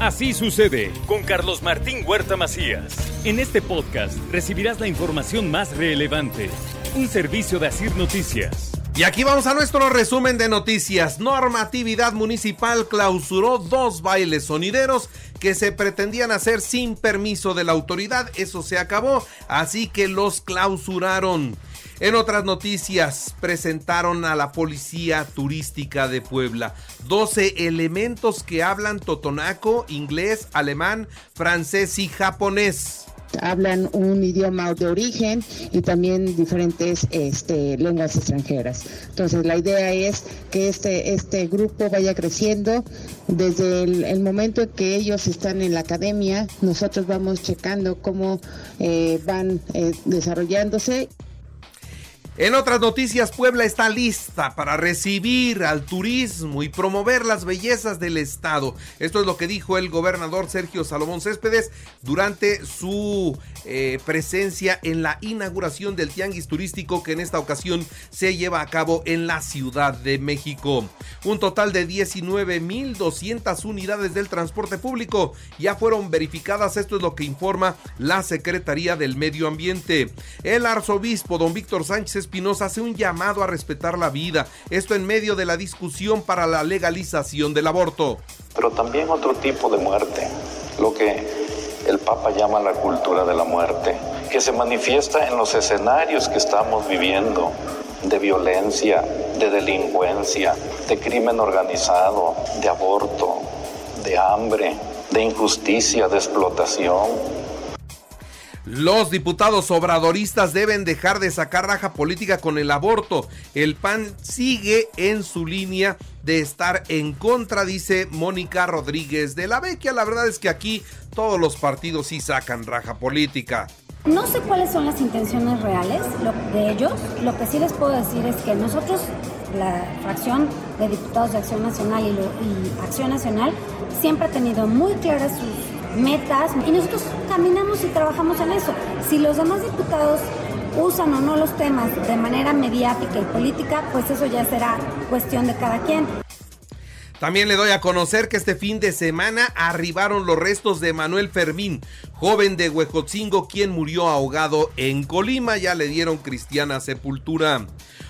Así sucede con Carlos Martín Huerta Macías. En este podcast recibirás la información más relevante. Un servicio de Asir Noticias. Y aquí vamos a nuestro resumen de noticias. Normatividad municipal clausuró dos bailes sonideros que se pretendían hacer sin permiso de la autoridad. Eso se acabó, así que los clausuraron. En otras noticias, presentaron a la Policía Turística de Puebla 12 elementos que hablan totonaco, inglés, alemán, francés y japonés hablan un idioma de origen y también diferentes este, lenguas extranjeras. Entonces la idea es que este, este grupo vaya creciendo. Desde el, momento en que ellos están en la academia, nosotros vamos checando cómo eh, van eh, desarrollándose. En otras noticias, Puebla está lista para recibir al turismo y promover las bellezas del estado. Esto es lo que dijo el gobernador Sergio Salomón Céspedes durante su eh, presencia en la inauguración del tianguis turístico que en esta ocasión se lleva a cabo en la Ciudad de México. Un total de 19.200 unidades del transporte público ya fueron verificadas. Esto es lo que informa la Secretaría del Medio Ambiente. El arzobispo don Víctor Sánchez Espinosa hace un llamado a respetar la vida, esto en medio de la discusión para la legalización del aborto. Pero también otro tipo de muerte, lo que el Papa llama la cultura de la muerte, que se manifiesta en los escenarios que estamos viviendo de violencia, de delincuencia, de crimen organizado, de aborto, de hambre, de injusticia, de explotación los diputados obradoristas deben dejar de sacar raja política con el aborto. El PAN sigue en su línea de estar en contra, dice Mónica Rodríguez de la Vecchia. La verdad es que aquí todos los partidos sí sacan raja política. No sé cuáles son las intenciones reales de ellos. Lo que sí les puedo decir es que nosotros, la fracción de diputados de Acción Nacional y, y Acción Nacional, siempre ha tenido muy claras sus metas y nosotros caminamos y trabajamos en eso. Si los demás diputados usan o no los temas de manera mediática y política, pues eso ya será cuestión de cada quien. También le doy a conocer que este fin de semana arribaron los restos de Manuel Fermín, joven de Huejotzingo, quien murió ahogado en Colima. Ya le dieron cristiana sepultura.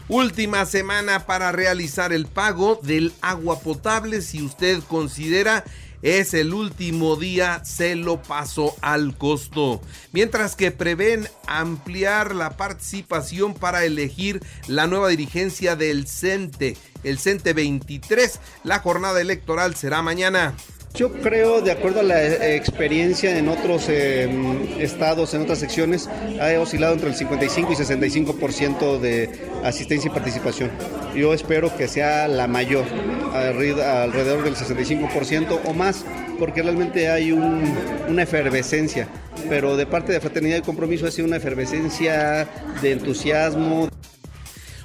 Última semana para realizar el pago del agua potable si usted considera es el último día, se lo pasó al costo. Mientras que prevén ampliar la participación para elegir la nueva dirigencia del CENTE, el CENTE 23. La jornada electoral será mañana. Yo creo, de acuerdo a la eh, experiencia en otros eh, estados, en otras secciones, ha oscilado entre el 55 y 65% de asistencia y participación. Yo espero que sea la mayor, alrededor del 65% o más, porque realmente hay una efervescencia. Pero de parte de Fraternidad y Compromiso ha sido una efervescencia de entusiasmo.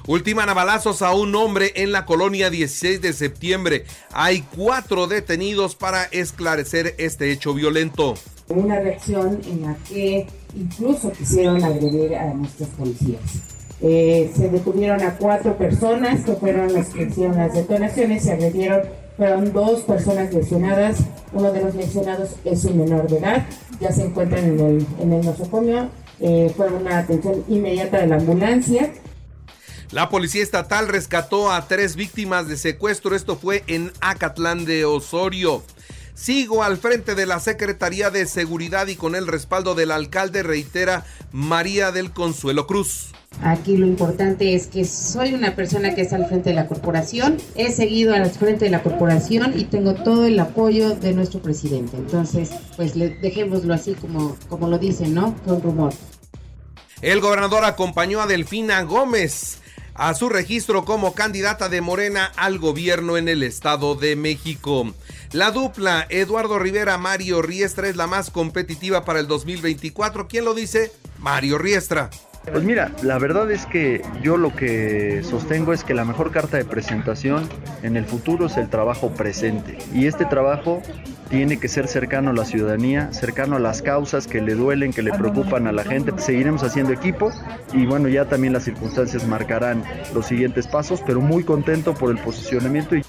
Ultiman a balazos a un hombre en la colonia 16 de septiembre. Hay cuatro detenidos para esclarecer este hecho violento. Una reacción en la que incluso quisieron agredir a nuestros policías. Eh, se detuvieron a cuatro personas que fueron las que hicieron las detonaciones, se agredieron, fueron dos personas lesionadas, uno de los lesionados es un menor de edad, ya se encuentran en el, en el nosocomio, eh, fue una atención inmediata de la ambulancia, la policía estatal rescató a tres víctimas de secuestro. Esto fue en Acatlán de Osorio. Sigo al frente de la Secretaría de Seguridad y con el respaldo del alcalde, reitera María del Consuelo Cruz. Aquí lo importante es que soy una persona que está al frente de la corporación, he seguido al frente de la corporación y tengo todo el apoyo de nuestro presidente. Entonces, pues dejémoslo así como, como lo dicen, ¿no? Con rumor. El gobernador acompañó a Delfina Gómez a su registro como candidata de Morena al gobierno en el Estado de México. La dupla Eduardo Rivera Mario Riestra es la más competitiva para el 2024. ¿Quién lo dice? Mario Riestra. Pues mira, la verdad es que yo lo que sostengo es que la mejor carta de presentación en el futuro es el trabajo presente. Y este trabajo tiene que ser cercano a la ciudadanía, cercano a las causas que le duelen, que le preocupan a la gente. Seguiremos haciendo equipo y bueno, ya también las circunstancias marcarán los siguientes pasos, pero muy contento por el posicionamiento. y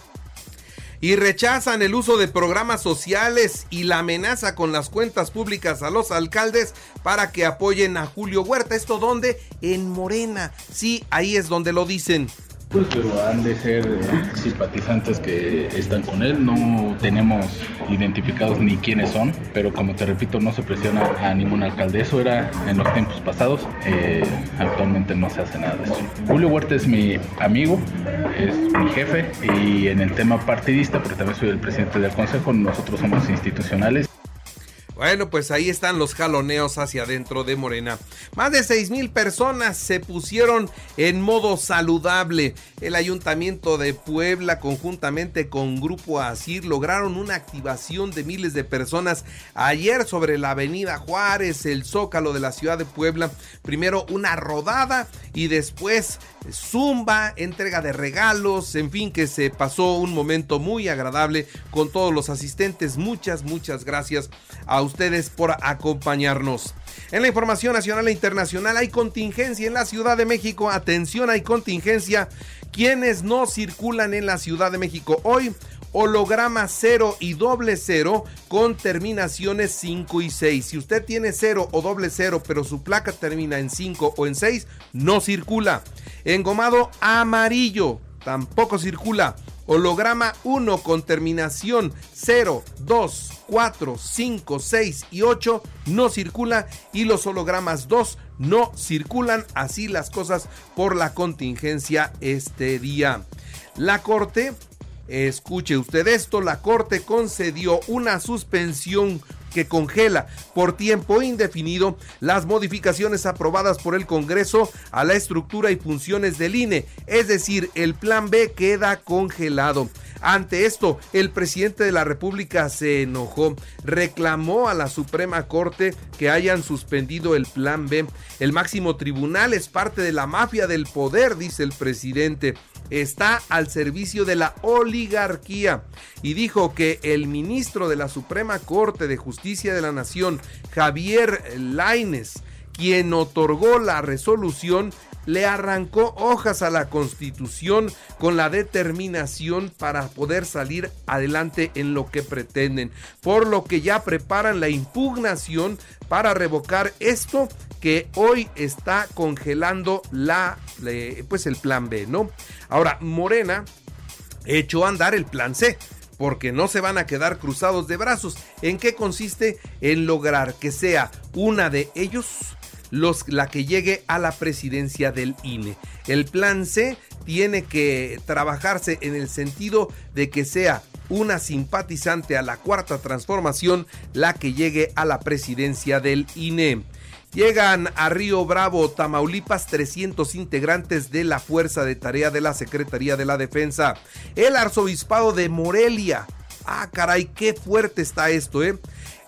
rechazan el uso de programas sociales y la amenaza con las cuentas públicas a los alcaldes para que apoyen a Julio Huerta. ¿Esto dónde? En Morena. Sí, ahí es donde lo dicen. Pues, pero han de ser eh, simpatizantes que están con él. No tenemos identificados ni quiénes son, pero como te repito, no se presiona a ningún alcalde. Eso era en los tiempos pasados. Eh, actualmente no se hace nada de eso. Julio Huerta es mi amigo, es mi jefe y en el tema partidista, porque también soy el presidente del consejo, nosotros somos institucionales. Bueno, pues ahí están los jaloneos hacia adentro de Morena. Más de 6 mil personas se pusieron en modo saludable. El Ayuntamiento de Puebla, conjuntamente con Grupo Asir, lograron una activación de miles de personas ayer sobre la Avenida Juárez, el Zócalo de la ciudad de Puebla. Primero una rodada y después zumba, entrega de regalos, en fin, que se pasó un momento muy agradable con todos los asistentes. Muchas, muchas gracias a ustedes por acompañarnos. En la información nacional e internacional hay contingencia en la Ciudad de México. Atención, hay contingencia. Quienes no circulan en la Ciudad de México hoy, holograma 0 y doble 0 con terminaciones 5 y 6. Si usted tiene 0 o doble 0, pero su placa termina en 5 o en 6, no circula. Engomado amarillo, tampoco circula. Holograma 1 con terminación 0, 2, 4, 5, 6 y 8 no circula y los hologramas 2 no circulan. Así las cosas por la contingencia este día. La Corte, escuche usted esto, la Corte concedió una suspensión que congela por tiempo indefinido las modificaciones aprobadas por el Congreso a la estructura y funciones del INE, es decir, el plan B queda congelado. Ante esto, el presidente de la República se enojó, reclamó a la Suprema Corte que hayan suspendido el plan B. El máximo tribunal es parte de la mafia del poder, dice el presidente está al servicio de la oligarquía y dijo que el ministro de la Suprema Corte de Justicia de la Nación, Javier Laines, quien otorgó la resolución, le arrancó hojas a la constitución con la determinación para poder salir adelante en lo que pretenden, por lo que ya preparan la impugnación para revocar esto que hoy está congelando la pues el plan B, ¿no? Ahora, Morena echó a andar el plan C porque no se van a quedar cruzados de brazos. ¿En qué consiste? En lograr que sea una de ellos los, la que llegue a la presidencia del INE. El plan C tiene que trabajarse en el sentido de que sea una simpatizante a la cuarta transformación la que llegue a la presidencia del INE. Llegan a Río Bravo, Tamaulipas, 300 integrantes de la Fuerza de Tarea de la Secretaría de la Defensa. El arzobispado de Morelia. Ah, caray, qué fuerte está esto, ¿eh?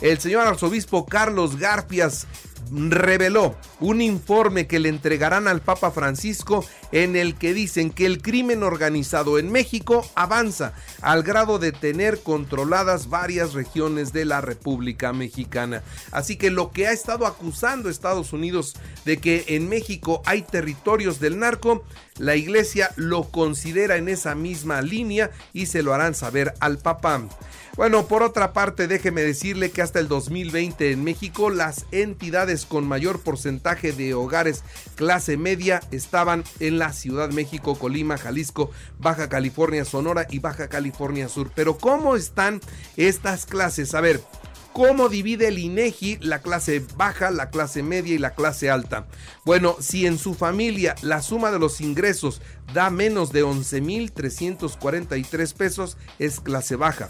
El señor arzobispo Carlos Garfias reveló un informe que le entregarán al Papa Francisco en el que dicen que el crimen organizado en México avanza al grado de tener controladas varias regiones de la República Mexicana. Así que lo que ha estado acusando Estados Unidos de que en México hay territorios del narco, la iglesia lo considera en esa misma línea y se lo harán saber al Papa. Bueno, por otra parte, déjeme decirle que hasta el 2020 en México las entidades con mayor porcentaje de hogares clase media estaban en la Ciudad de México, Colima, Jalisco, Baja California, Sonora y Baja California Sur. Pero ¿cómo están estas clases? A ver, ¿Cómo divide el INEGI la clase baja, la clase media y la clase alta? Bueno, si en su familia la suma de los ingresos da menos de 11.343 pesos, es clase baja.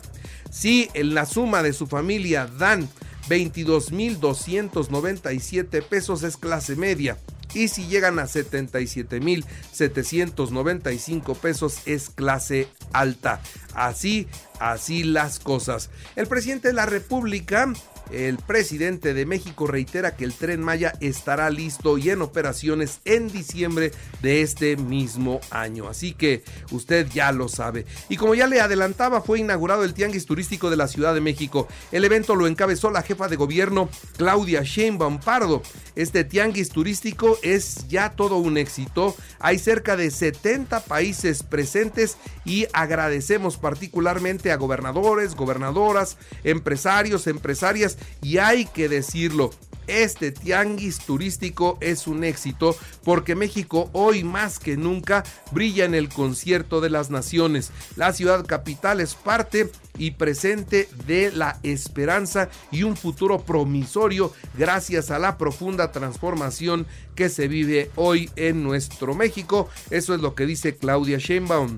Si en la suma de su familia dan 22.297 pesos, es clase media y si llegan a 77.795 pesos es clase alta. Así, así las cosas. El presidente de la República el presidente de México reitera que el tren Maya estará listo y en operaciones en diciembre de este mismo año. Así que usted ya lo sabe. Y como ya le adelantaba, fue inaugurado el Tianguis Turístico de la Ciudad de México. El evento lo encabezó la jefa de gobierno Claudia Sheinbaum Pardo. Este tianguis turístico es ya todo un éxito. Hay cerca de 70 países presentes y agradecemos particularmente a gobernadores, gobernadoras, empresarios, empresarias y hay que decirlo, este tianguis turístico es un éxito porque México hoy más que nunca brilla en el concierto de las naciones. La ciudad capital es parte y presente de la esperanza y un futuro promisorio gracias a la profunda transformación que se vive hoy en nuestro México. Eso es lo que dice Claudia Sheinbaum.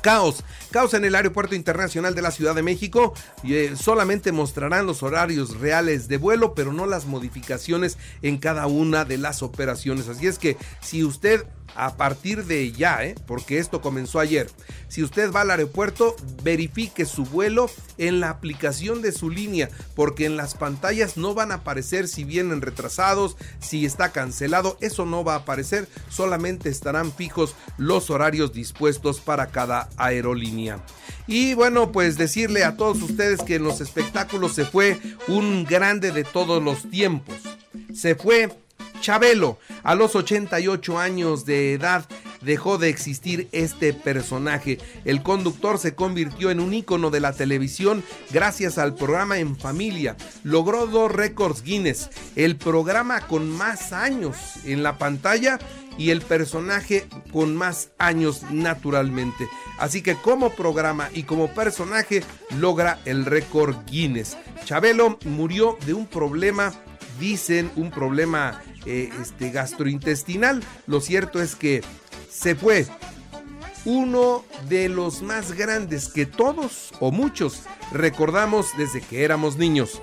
Caos, caos en el Aeropuerto Internacional de la Ciudad de México. Eh, solamente mostrarán los horarios reales de vuelo, pero no las modificaciones en cada una de las operaciones. Así es que si usted a partir de ya, ¿eh? porque esto comenzó ayer. Si usted va al aeropuerto, verifique su vuelo en la aplicación de su línea, porque en las pantallas no van a aparecer si vienen retrasados, si está cancelado, eso no va a aparecer, solamente estarán fijos los horarios dispuestos para cada aerolínea. Y bueno, pues decirle a todos ustedes que en los espectáculos se fue un grande de todos los tiempos. Se fue Chabelo, a los 88 años de edad, dejó de existir este personaje. El conductor se convirtió en un ícono de la televisión gracias al programa En Familia. Logró dos récords Guinness, el programa con más años en la pantalla y el personaje con más años naturalmente. Así que como programa y como personaje logra el récord Guinness. Chabelo murió de un problema dicen un problema eh, este, gastrointestinal. Lo cierto es que se fue uno de los más grandes que todos o muchos recordamos desde que éramos niños.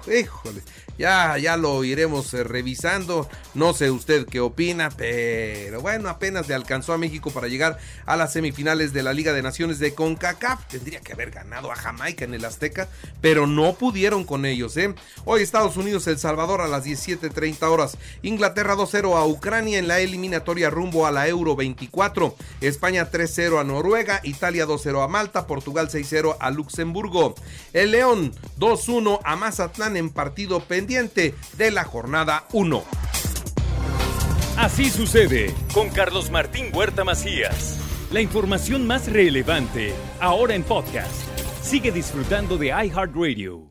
híjole, ya, ya lo iremos eh, revisando. No sé usted qué opina, pero bueno, apenas le alcanzó a México para llegar a las semifinales de la Liga de Naciones de CONCACAF. Tendría que haber ganado a Jamaica en el Azteca, pero no pudieron con ellos, ¿eh? Hoy Estados Unidos, El Salvador a las 17:30 horas. Inglaterra 2-0 a Ucrania en la eliminatoria rumbo a la Euro 24. España 3-0 a Noruega. Italia 2-0 a Malta. Portugal 6-0 a Luxemburgo. El León 2-1 a Mazatlán en partido pendiente de la jornada 1. Así sucede con Carlos Martín Huerta Macías. La información más relevante ahora en podcast. Sigue disfrutando de iHeartRadio.